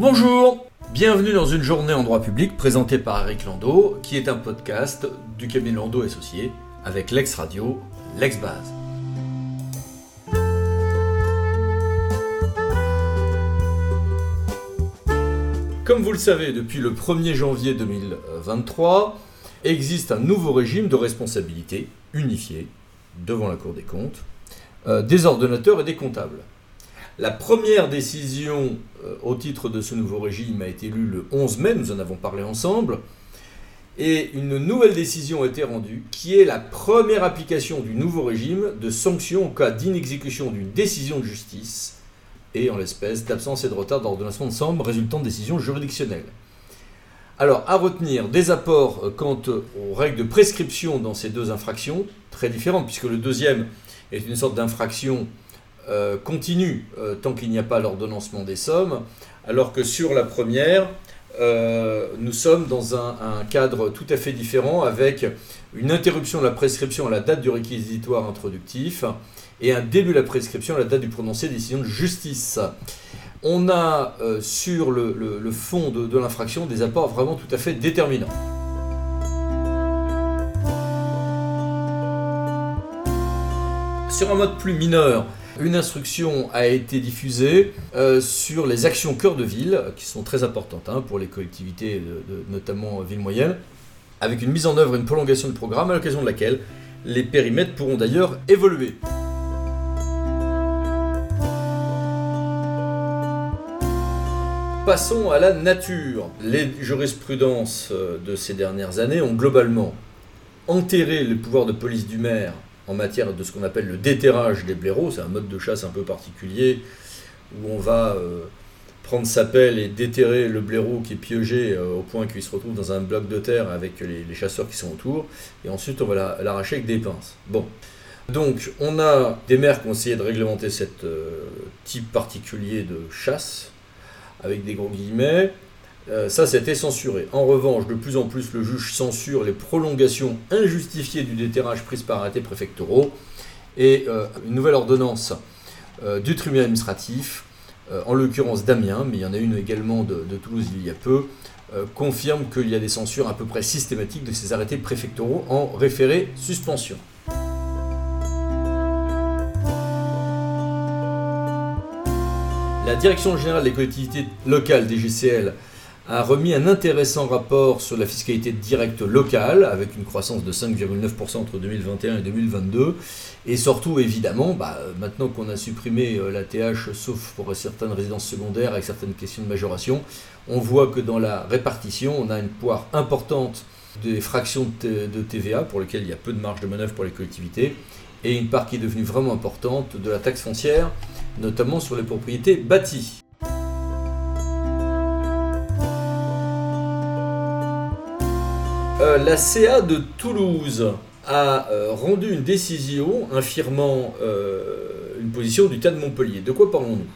Bonjour Bienvenue dans une journée en droit public présentée par Eric Landau, qui est un podcast du cabinet Landau Associé avec l'ex-radio, l'ex-base. Comme vous le savez, depuis le 1er janvier 2023, existe un nouveau régime de responsabilité unifié devant la Cour des comptes euh, des ordonnateurs et des comptables. La première décision euh, au titre de ce nouveau régime a été lue le 11 mai, nous en avons parlé ensemble, et une nouvelle décision a été rendue qui est la première application du nouveau régime de sanctions au cas d'inexécution d'une décision de justice et en l'espèce d'absence et de retard d'ordonnance de somme résultant de décisions juridictionnelles. Alors, à retenir des apports euh, quant aux règles de prescription dans ces deux infractions, très différentes, puisque le deuxième est une sorte d'infraction euh, continue euh, tant qu'il n'y a pas l'ordonnancement des sommes, alors que sur la première, nous sommes dans un, cadre tout à fait différent avec une interruption de la prescription à la date du réquisitoire introductif et un début de la prescription à la date du prononcé des décisions de justice. On a euh, sur le, fond de, l'infraction des apports vraiment tout à fait déterminants. Sur un mode plus mineur, une instruction a été diffusée euh, sur les actions cœur de ville, qui sont très importantes hein, pour les collectivités, notamment ville moyenne, avec une mise en œuvre et une prolongation du programme, à l'occasion de laquelle les périmètres pourront d'ailleurs évoluer. Passons à la nature. Les jurisprudences euh, de ces dernières années ont globalement enterré le pouvoir de police du maire en matière de ce qu'on appelle le déterrage des blaireaux. C'est un mode de chasse un peu particulier où on va euh, prendre sa pelle et déterrer le blaireau qui est piégé euh, au point qu'il se retrouve dans un bloc de terre avec les, chasseurs qui sont autour. Et ensuite, on va l'arracher avec des pinces. Bon. Donc, on a des maires qui ont essayé de réglementer ce type particulier de chasse avec des gros guillemets. Euh, ça, c'était censuré. En revanche, de plus en plus, le juge censure les prolongations injustifiées du déterrage prises par arrêté préfectoraux et euh, une nouvelle ordonnance euh, du tribunal administratif, en l'occurrence d'Amiens, mais il y en a une également de, de Toulouse il y a peu, confirme qu'il y a des censures à peu près systématiques de ces arrêtés préfectoraux en référé suspension. La Direction générale des collectivités locales, DGCL, a remis un intéressant rapport sur la fiscalité directe locale, avec une croissance de 5,9% entre 2021 et 2022. Et surtout, évidemment, bah, maintenant qu'on a supprimé euh, la TH, sauf pour certaines résidences secondaires, avec certaines questions de majoration, on voit que dans la répartition, on a une poire importante des fractions de TVA, pour lesquelles il y a peu de marge de manœuvre pour les collectivités, et une part qui est devenue vraiment importante de la taxe foncière, notamment sur les propriétés bâties. Euh, la CA de Toulouse a euh, rendu une décision infirmant euh, une position du tas de Montpellier. De quoi parlons-nous?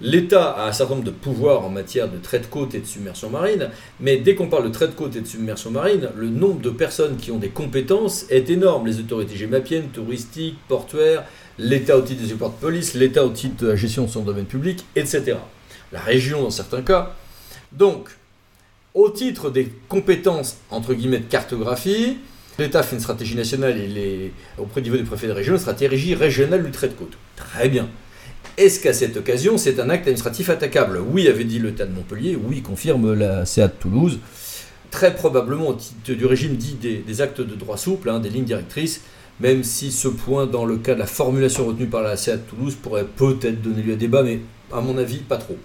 L'État a un certain nombre de pouvoirs en matière de trait de côte et de submersion marine, mais dès qu'on parle de trait de côte et de submersion marine, le nombre de personnes qui ont des compétences est énorme. Les autorités gémapiennes, touristiques, portuaires, l'État au titre des supports de police, l'État au titre de la gestion de son domaine public, etc. La région dans certains cas. Donc, au titre des compétences, entre guillemets, de cartographie, l'État fait une stratégie nationale et les, auprès du niveau des préfets de région, une stratégie régionale du trait de côte. Très bien. Est-ce qu'à cette occasion, c'est un acte administratif attaquable? Oui, avait dit le de Montpellier, oui, confirme la CA de Toulouse. Très probablement, au titre du régime dit des, actes de droit souple, hein, des lignes directrices, même si ce point, dans le cas de la formulation retenue par la CA de Toulouse, pourrait peut-être donner lieu à débat, mais à mon avis, pas trop.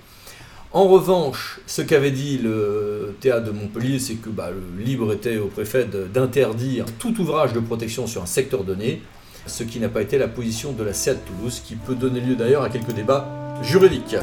En revanche, ce qu'avait dit le TA de Montpellier, c'est que bah, le libre était au préfet d'interdire tout ouvrage de protection sur un secteur donné, ce qui n'a pas été la position de la CEA de Toulouse, qui peut donner lieu d'ailleurs à quelques débats juridiques.